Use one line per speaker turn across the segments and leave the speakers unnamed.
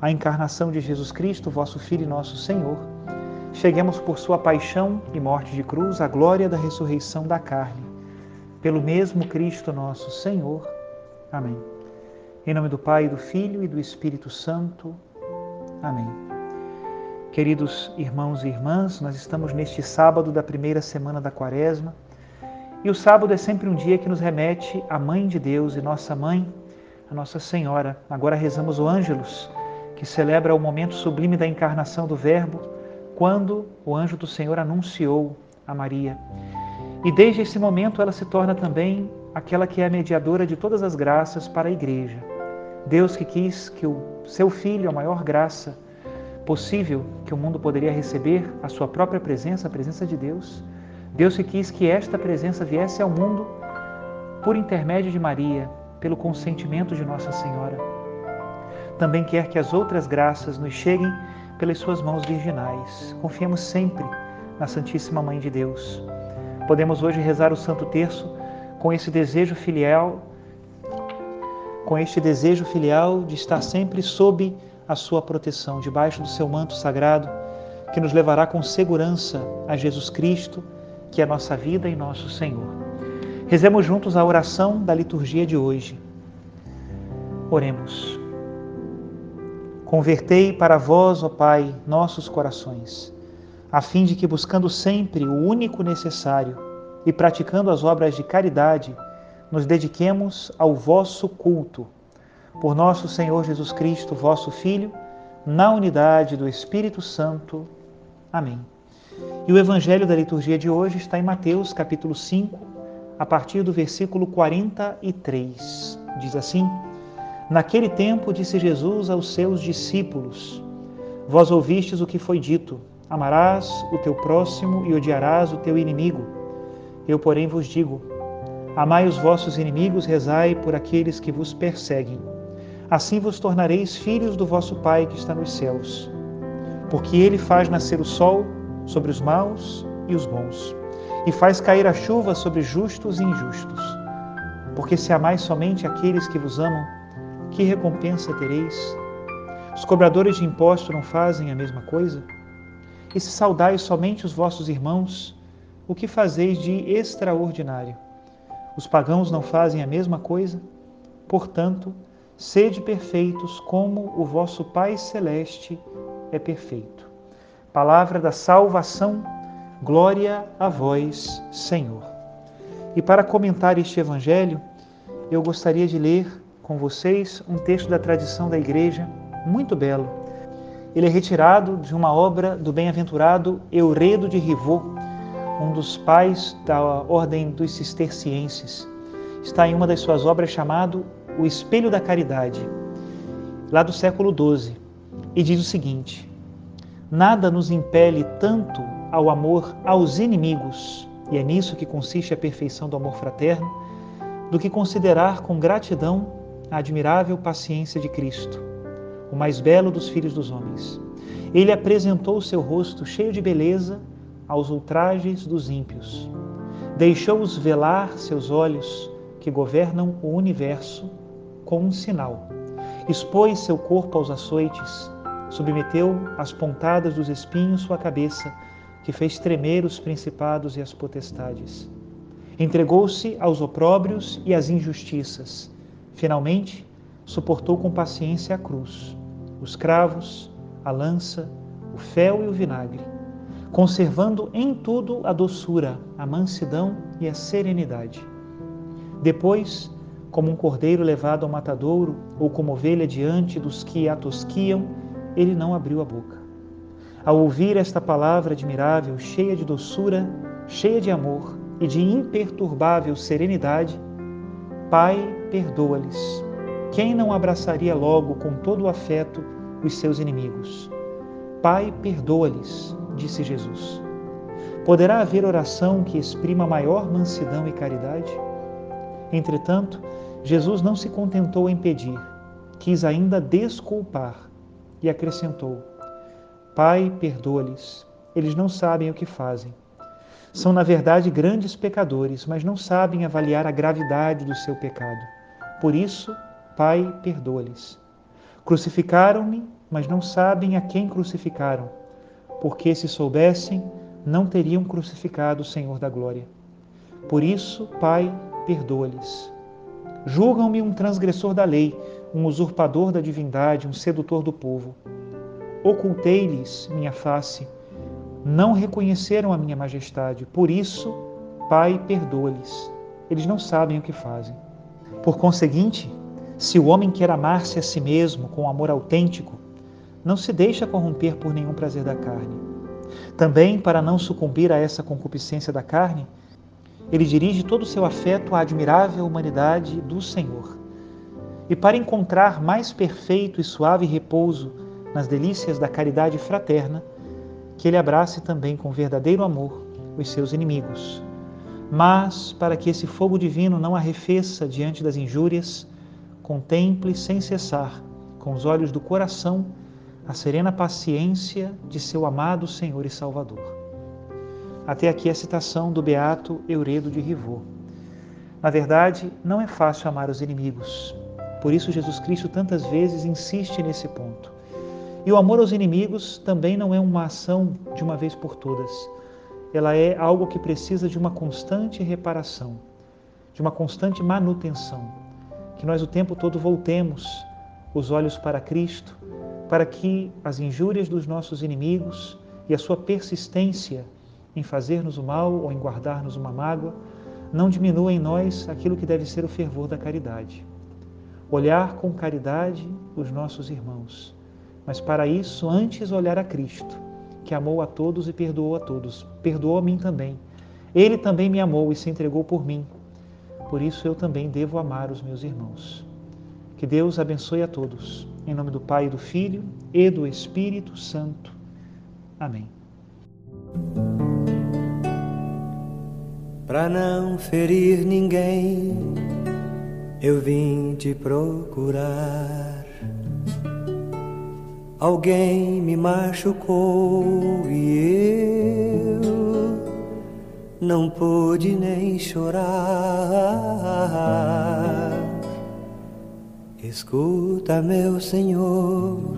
a encarnação de Jesus Cristo, vosso Filho e nosso Senhor, cheguemos por sua paixão e morte de cruz à glória da ressurreição da carne. Pelo mesmo Cristo nosso Senhor. Amém. Em nome do Pai, do Filho e do Espírito Santo. Amém. Queridos irmãos e irmãs, nós estamos neste sábado da primeira semana da Quaresma. E o sábado é sempre um dia que nos remete à Mãe de Deus e nossa mãe, a Nossa Senhora. Agora rezamos o Ângelus que celebra o momento sublime da encarnação do Verbo, quando o anjo do Senhor anunciou a Maria. E desde esse momento ela se torna também aquela que é a mediadora de todas as graças para a igreja. Deus que quis que o seu filho, a maior graça possível que o mundo poderia receber, a sua própria presença, a presença de Deus. Deus que quis que esta presença viesse ao mundo por intermédio de Maria, pelo consentimento de Nossa Senhora também quer que as outras graças nos cheguem pelas suas mãos virginais. Confiemos sempre na Santíssima Mãe de Deus. Podemos hoje rezar o Santo Terço com esse desejo filial, com este desejo filial de estar sempre sob a sua proteção, debaixo do seu manto sagrado, que nos levará com segurança a Jesus Cristo, que é nossa vida e nosso Senhor. Rezemos juntos a oração da liturgia de hoje. Oremos. Convertei para vós, ó Pai, nossos corações, a fim de que, buscando sempre o único necessário e praticando as obras de caridade, nos dediquemos ao vosso culto. Por nosso Senhor Jesus Cristo, vosso Filho, na unidade do Espírito Santo. Amém. E o evangelho da liturgia de hoje está em Mateus, capítulo 5, a partir do versículo 43. Diz assim: Naquele tempo disse Jesus aos seus discípulos: Vós ouvistes o que foi dito: Amarás o teu próximo e odiarás o teu inimigo. Eu, porém, vos digo: Amai os vossos inimigos, rezai por aqueles que vos perseguem. Assim vos tornareis filhos do vosso Pai que está nos céus. Porque ele faz nascer o sol sobre os maus e os bons, e faz cair a chuva sobre justos e injustos. Porque se amais somente aqueles que vos amam, que recompensa tereis? Os cobradores de imposto não fazem a mesma coisa? E se saudais somente os vossos irmãos, o que fazeis de extraordinário? Os pagãos não fazem a mesma coisa? Portanto, sede perfeitos como o vosso Pai Celeste é perfeito. Palavra da salvação, glória a vós, Senhor. E para comentar este evangelho, eu gostaria de ler com vocês um texto da tradição da igreja muito belo. Ele é retirado de uma obra do bem-aventurado Euredo de Rivaux, um dos pais da ordem dos cistercienses. Está em uma das suas obras chamado O Espelho da Caridade, lá do século XII, e diz o seguinte: Nada nos impele tanto ao amor aos inimigos, e é nisso que consiste a perfeição do amor fraterno, do que considerar com gratidão a admirável paciência de Cristo, o mais belo dos filhos dos homens. Ele apresentou seu rosto cheio de beleza aos ultrajes dos ímpios. Deixou-os velar seus olhos, que governam o universo, com um sinal. Expôs seu corpo aos açoites, submeteu às pontadas dos espinhos sua cabeça, que fez tremer os principados e as potestades. Entregou-se aos opróbrios e às injustiças. Finalmente, suportou com paciência a cruz, os cravos, a lança, o fel e o vinagre, conservando em tudo a doçura, a mansidão e a serenidade. Depois, como um cordeiro levado ao matadouro ou como ovelha diante dos que a tosquiam, ele não abriu a boca. Ao ouvir esta palavra admirável, cheia de doçura, cheia de amor e de imperturbável serenidade, Pai, perdoa-lhes. Quem não abraçaria logo com todo o afeto os seus inimigos. Pai, perdoa-lhes, disse Jesus. Poderá haver oração que exprima maior mansidão e caridade? Entretanto, Jesus não se contentou em pedir, quis ainda desculpar e acrescentou: Pai, perdoa-lhes, eles não sabem o que fazem. São, na verdade, grandes pecadores, mas não sabem avaliar a gravidade do seu pecado. Por isso, Pai, perdoa-lhes. Crucificaram-me, mas não sabem a quem crucificaram, porque se soubessem, não teriam crucificado o Senhor da glória. Por isso, Pai, perdoa-lhes. Julgam-me um transgressor da lei, um usurpador da divindade, um sedutor do povo. Ocultei-lhes minha face, não reconheceram a minha majestade. Por isso, Pai, perdoa-lhes. Eles não sabem o que fazem. Por conseguinte, se o homem quer amar-se a si mesmo com amor autêntico, não se deixa corromper por nenhum prazer da carne. Também, para não sucumbir a essa concupiscência da carne, ele dirige todo o seu afeto à admirável humanidade do Senhor. E para encontrar mais perfeito e suave repouso nas delícias da caridade fraterna, que ele abrace também com verdadeiro amor os seus inimigos. Mas, para que esse fogo divino não arrefeça diante das injúrias, contemple sem cessar, com os olhos do coração, a serena paciência de seu amado Senhor e Salvador. Até aqui a citação do beato Euredo de Rivaux. Na verdade, não é fácil amar os inimigos. Por isso Jesus Cristo tantas vezes insiste nesse ponto. E o amor aos inimigos também não é uma ação de uma vez por todas. Ela é algo que precisa de uma constante reparação, de uma constante manutenção que nós o tempo todo voltemos os olhos para Cristo, para que as injúrias dos nossos inimigos e a sua persistência em fazer-nos o mal ou em guardar-nos uma mágoa não diminua em nós aquilo que deve ser o fervor da caridade. Olhar com caridade os nossos irmãos, mas para isso antes olhar a Cristo, que amou a todos e perdoou a todos. Perdoou a mim também. Ele também me amou e se entregou por mim, por isso eu também devo amar os meus irmãos. Que Deus abençoe a todos. Em nome do Pai, do Filho e do Espírito Santo. Amém.
Para não ferir ninguém, eu vim te procurar. Alguém me machucou e eu não pude nem chorar. Escuta, meu Senhor,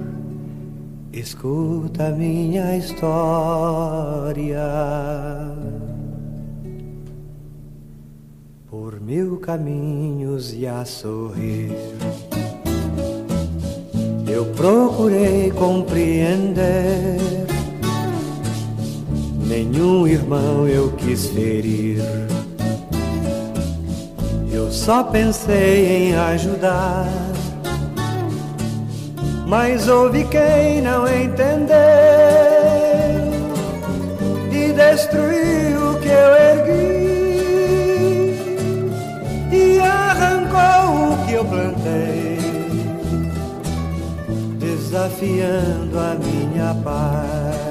escuta minha história. Por mil caminhos e a sorrir, eu procurei compreender. Nenhum irmão eu quis ferir. Eu só pensei em ajudar, mas houve quem não entendeu. E destruiu desafiando a minha paz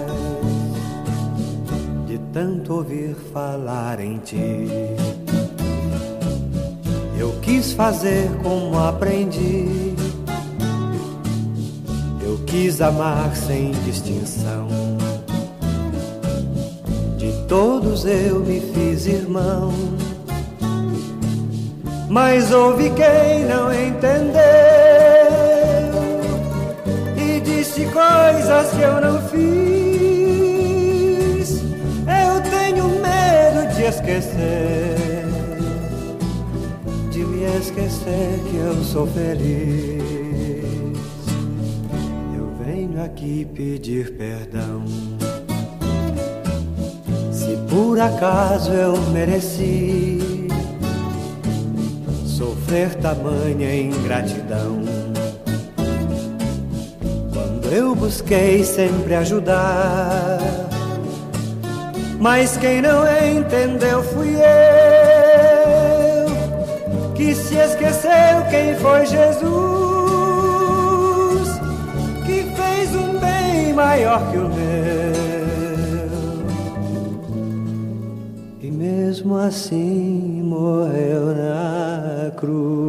tanto ouvir falar em ti. Eu quis fazer como aprendi. Eu quis amar sem distinção. De todos eu me fiz irmão, mas houve quem não entendeu disse coisas que eu não fiz. Eu tenho medo de esquecer, de me esquecer que eu sou feliz aqui pedir perdão. Se por acaso eu mereci sofrer tamanha ingratidão, eu busquei sempre ajudar, mas quem não entendeu fui eu que se esqueceu quem foi Jesus maior que o meu. E mesmo assim morreu na cruz.